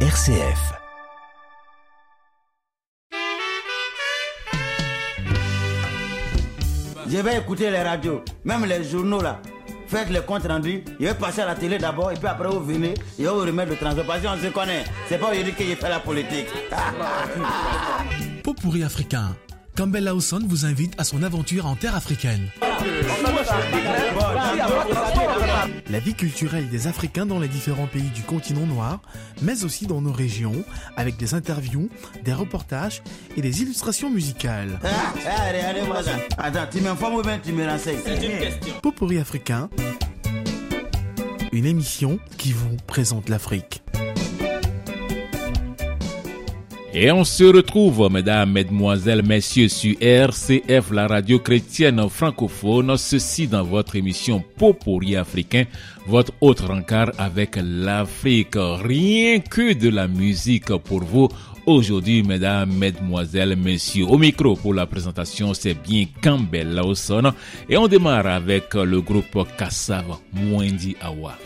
RCF. Je vais écouter les radios, même les journaux là. Faites les comptes rendus. Je vais passer à la télé d'abord et puis après vous venez et vous remettre le transport. Parce qu'on se connaît. C'est pas aujourd'hui que j'ai fait la politique. Pot pourri africain. Campbell Lawson vous invite à son aventure en terre africaine. La vie culturelle des Africains dans les différents pays du continent noir, mais aussi dans nos régions, avec des interviews, des reportages et des illustrations musicales. Ah, ça. Attends, tu m'informes ou bien tu me renseignes? Pot pourri africain, une émission qui vous présente l'Afrique. Et on se retrouve, mesdames, mesdemoiselles, messieurs, sur RCF, la radio chrétienne francophone, ceci dans votre émission Popori africain, votre autre encart avec l'Afrique. Rien que de la musique pour vous. Aujourd'hui, mesdames, mesdemoiselles, messieurs, au micro pour la présentation, c'est bien Campbell Lawson. Et on démarre avec le groupe Kassav Mwendi Awa.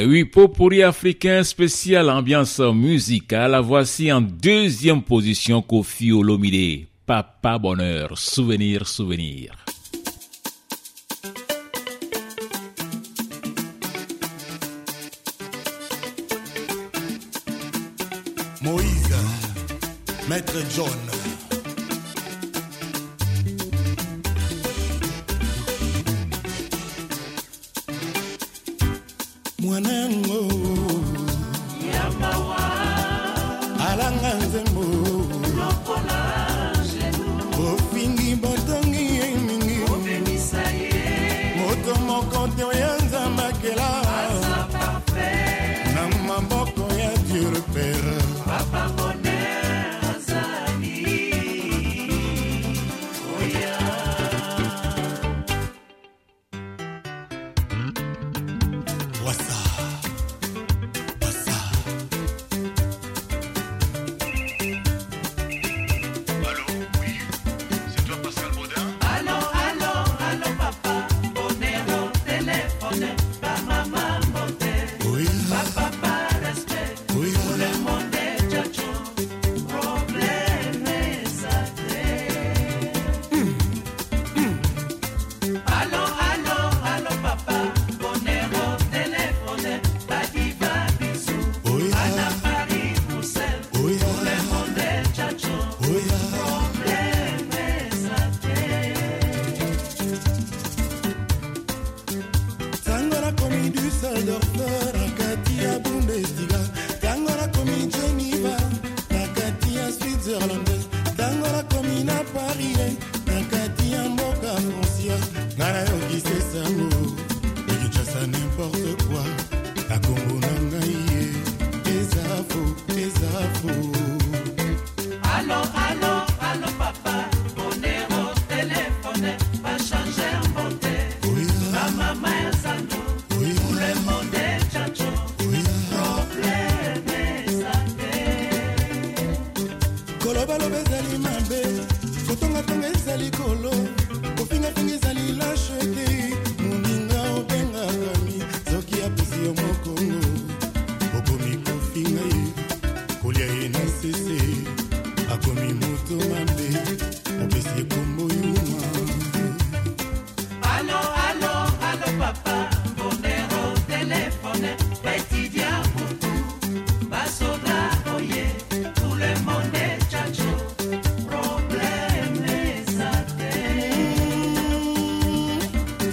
Et oui, Popori africain spécial ambiance musicale, voici en deuxième position Kofi Olomide. Papa Bonheur, souvenir, souvenir. Moïse, Maître John. Rockstar.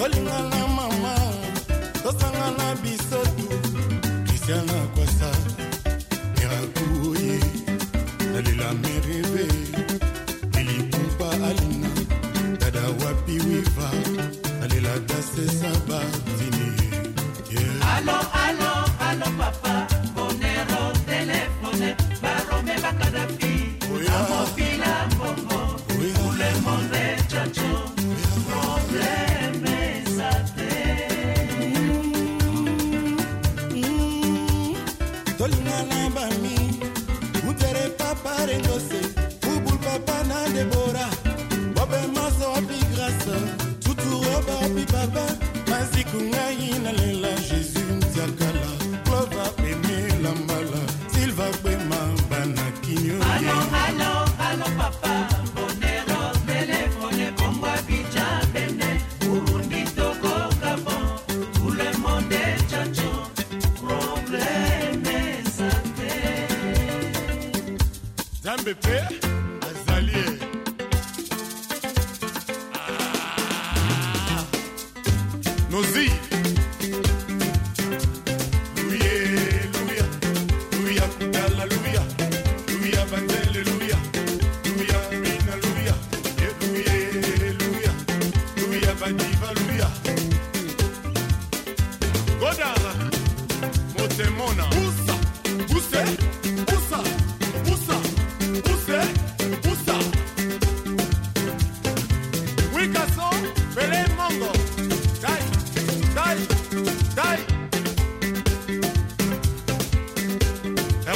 kolinga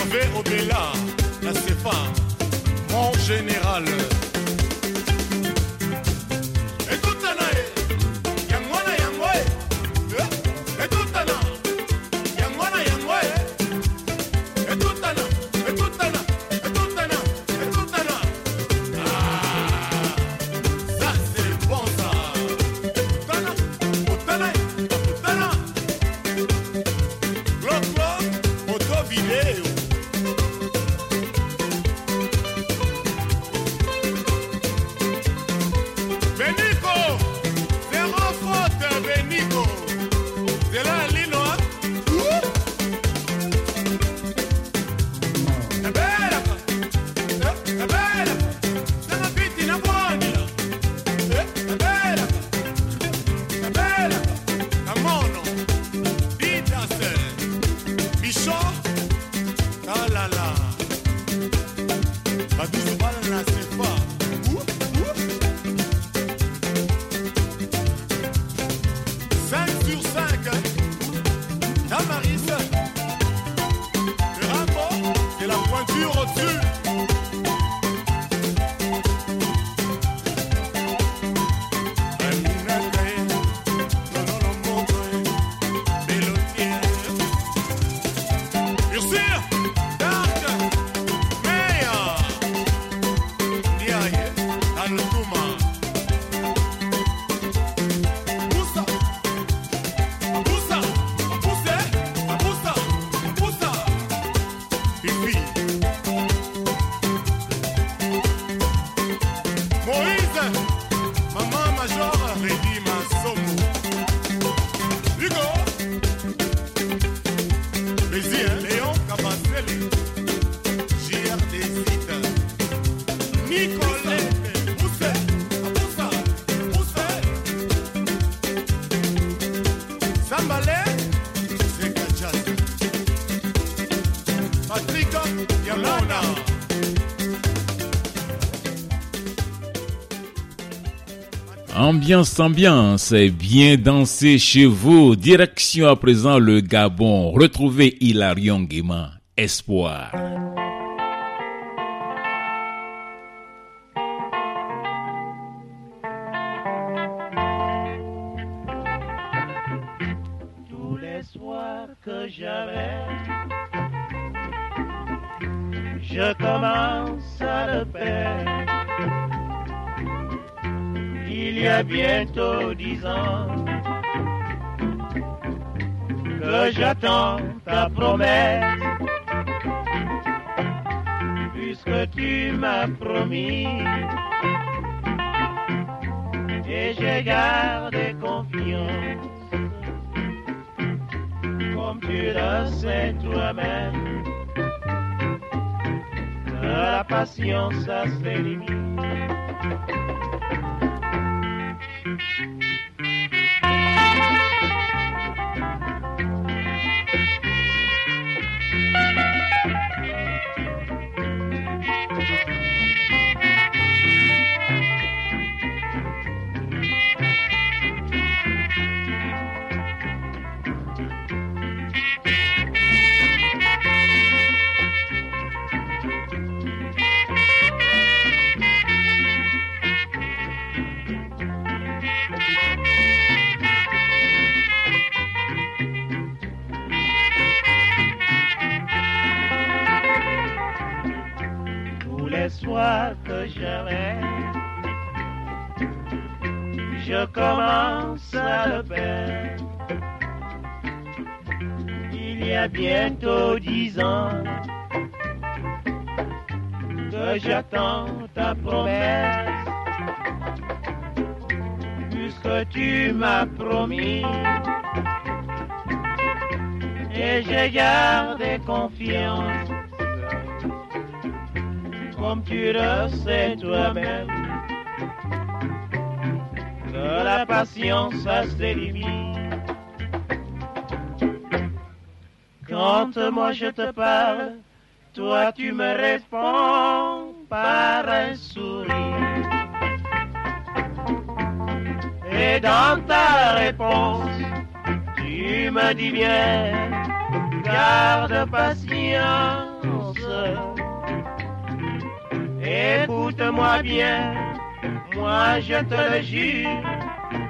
Hervé Obella, la CFA, mon général. Ambiance, ambiance, bien dansé chez vous. Direction à présent le Gabon. Retrouvez Hilarion Guéma. Espoir. tous les soirs que j'avais. Je commence à le perdre. Il y a bientôt dix ans que j'attends ta promesse. Puisque tu m'as promis et j'ai gardé confiance comme tu le sais toi-même. La patience a ses limites. Bientôt dix ans que j'attends ta promesse, puisque tu m'as promis. Et j'ai gardé confiance comme tu le sais toi-même, que la patience a ses limites. Quand moi je te parle, toi tu me réponds par un sourire. Et dans ta réponse, tu me dis bien, garde patience. Écoute-moi bien, moi je te le jure,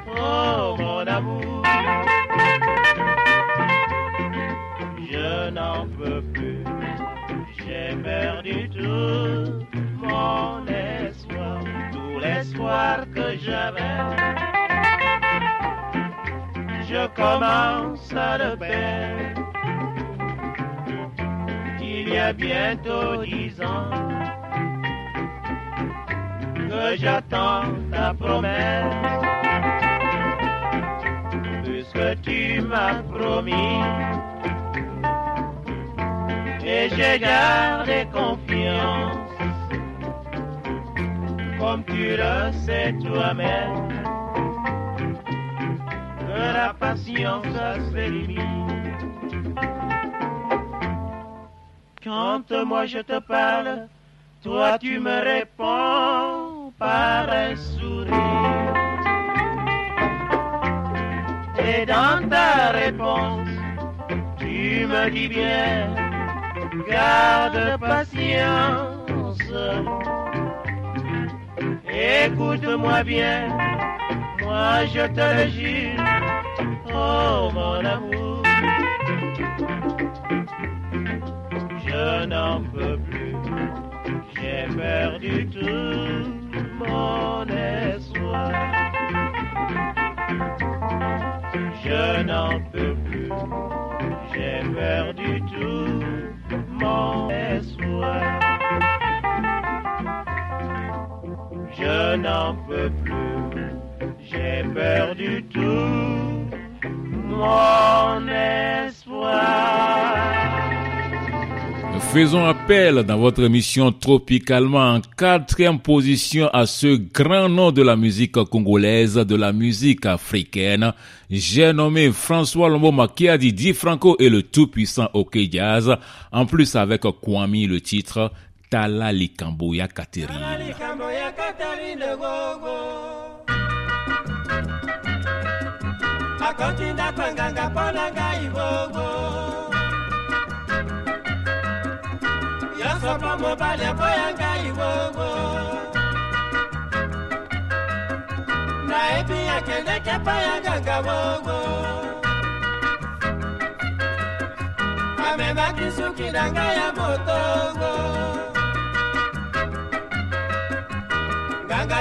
oh mon amour. J'ai perdu tout mon espoir, tout l'espoir que j'avais. Je commence à le perdre. Il y a bientôt dix ans que j'attends ta promesse. Puisque tu m'as promis j'ai gardé confiance. Comme tu le sais toi-même, que la patience a ses limites. Quand moi je te parle, toi tu me réponds par un sourire. Et dans ta réponse, tu me dis bien, garde patience. Écoute-moi bien, moi je te le jure, oh mon amour. Je n'en peux plus, j'ai perdu tout espoir. faisons appel dans votre émission Tropicalement en quatrième position à ce grand nom de la musique congolaise, de la musique africaine. J'ai nommé François Lombo qui dit Di Franco et le tout-puissant OK Jazz, en plus avec Kwami le titre tala likambo ya katerine akoti ndako nganga mpo na ngai bogo. Nyonso mpo mobali mpo ya ngai bogo. Nayebi akendeke mpo ya nganga bogo. Amemaki suki na ngai ya motongo.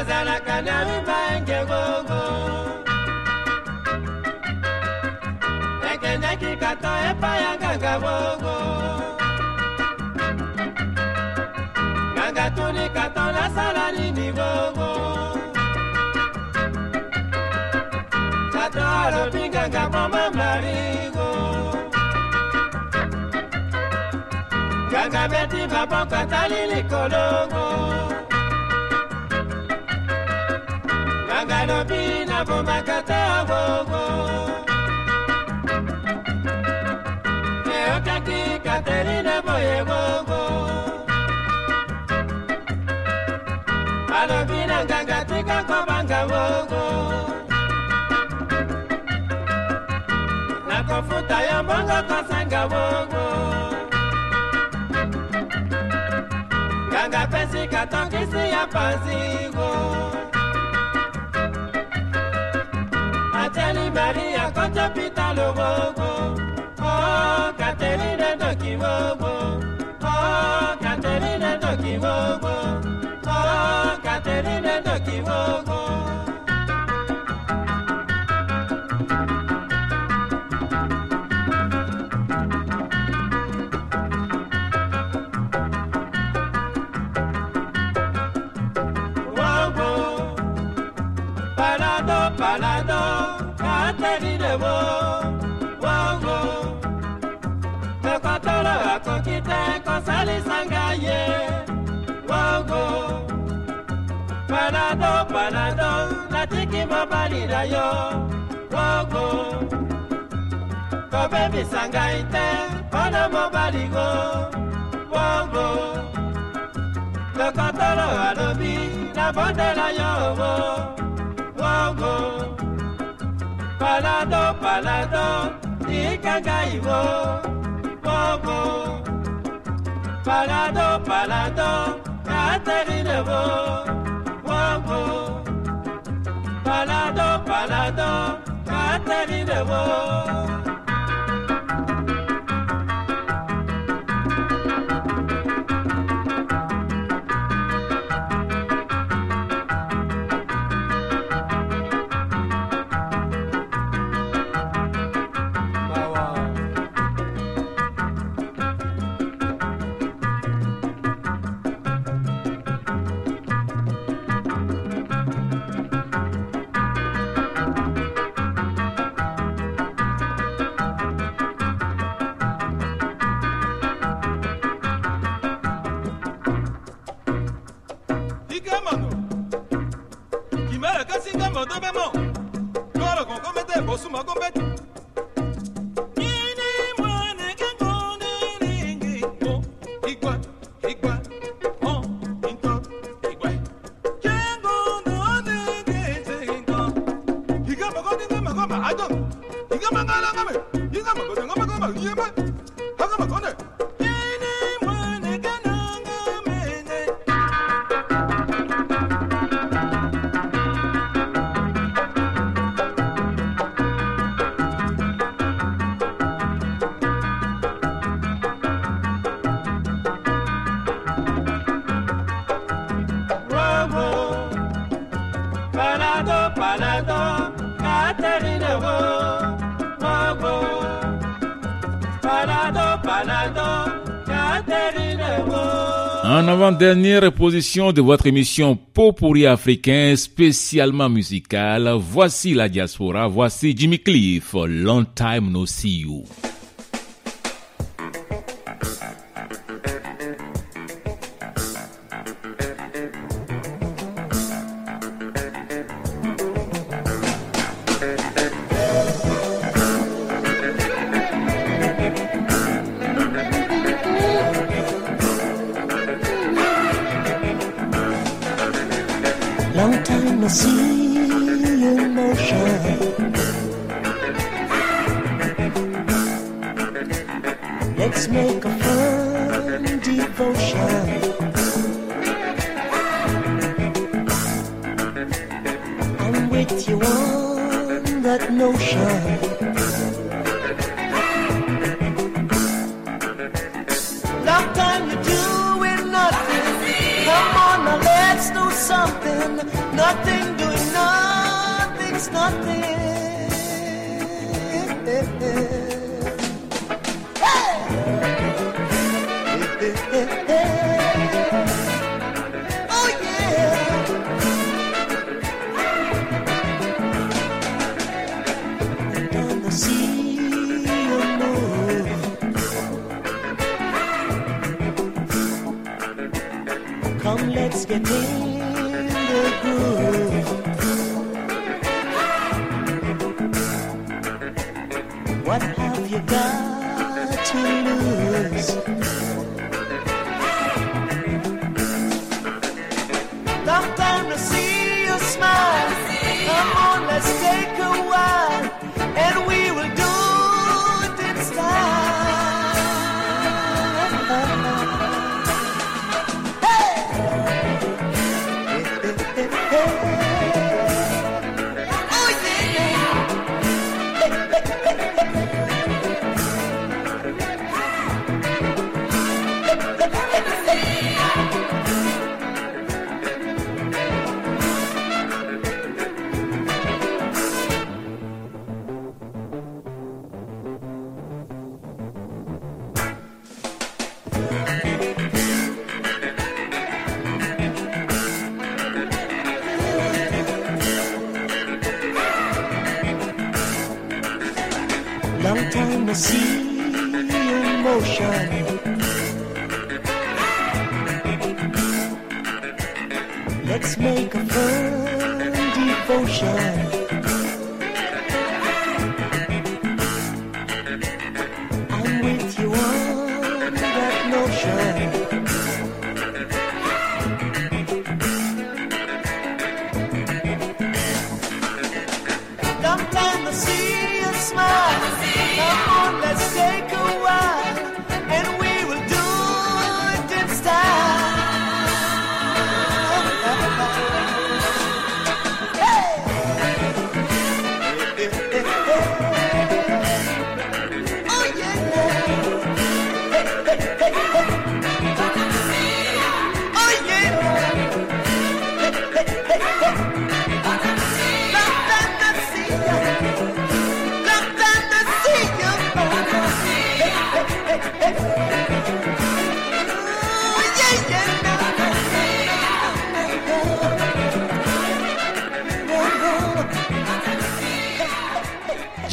bazalaka na mibange ngongo ekendaki kikato epaya ya nganga bongo nganga tuni kata nasala nini bongo kata alobi nganga mama maringo nganga beti babo atali likolongo malobi bo ta gogo eyokaki katerine boye gogo balobi na nganga tika kobanga gogo nakofuta yo mbongo kosanga gogo nganga pesi katongisi ya panzigo Maria Conta Pita Lobogo, oh, Caterina Dokiwogo, oh, Caterina Dokiwogo, oh, Caterina Dokiwogo. Palado, palado tẹ́lílẹ̀ wo wọ́n wango, mẹ́kọ́ tọrọ àkókí tẹ́ kọ́sálí sanga wango, panadọ́ panadọ́ láti kí mọ́ balì wango, wọ́n wo kọ́bẹ́ mi sanga yìí wango, kọ́nà mọ́ balì wo wọ́n wo wango, tọrọ palado palado ikanga iwo bobo palado palado katarine bo bobo palado palado katarine bo. En avant-dernière position de votre émission Popuri africain spécialement musical, voici la diaspora, voici Jimmy Cliff, Long Time No See You. Time no see you motion. Let's make a fun devotion. I'm with you on that notion. Nothing doing nothing's nothing. Oh yeah. The sea. Come, let's get in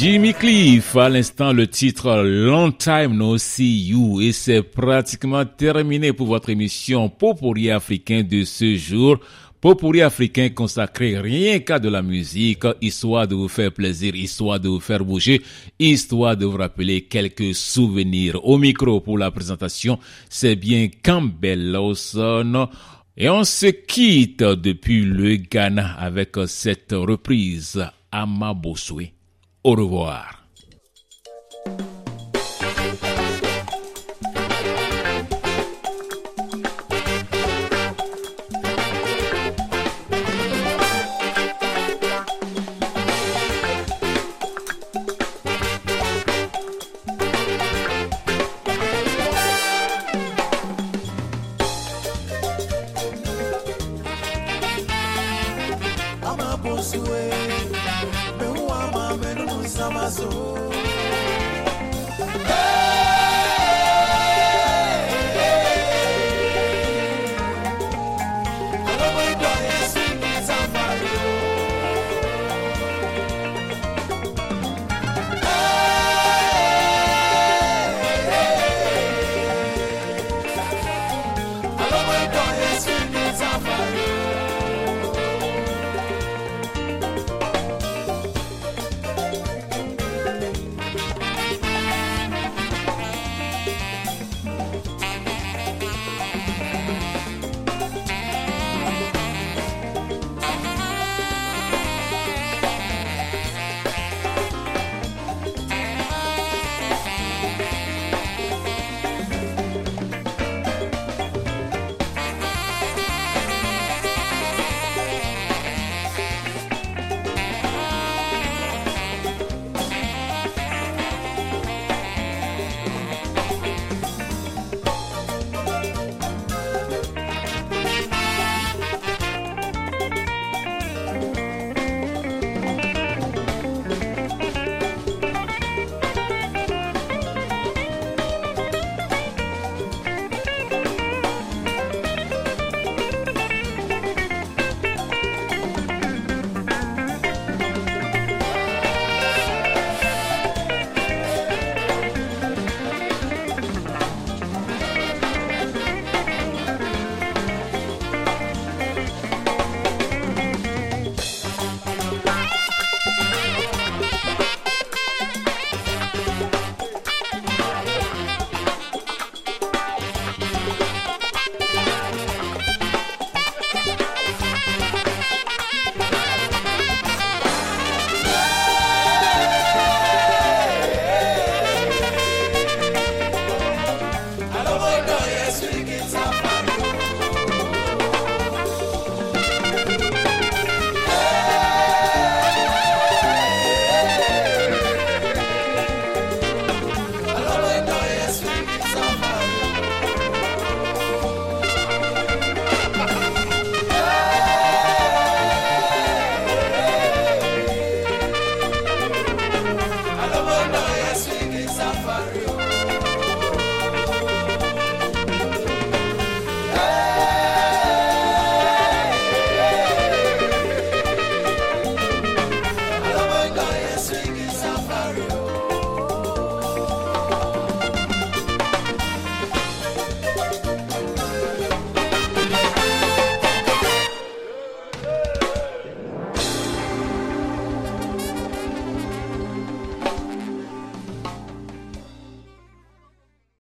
Jimmy Cliff, à l'instant le titre Long Time No See You et c'est pratiquement terminé pour votre émission Popori africain de ce jour. Popori africain consacré rien qu'à de la musique, histoire de vous faire plaisir, histoire de vous faire bouger, histoire de vous rappeler quelques souvenirs. Au micro pour la présentation, c'est bien Campbell Lawson. Et on se quitte depuis le Ghana avec cette reprise. Ama posue, me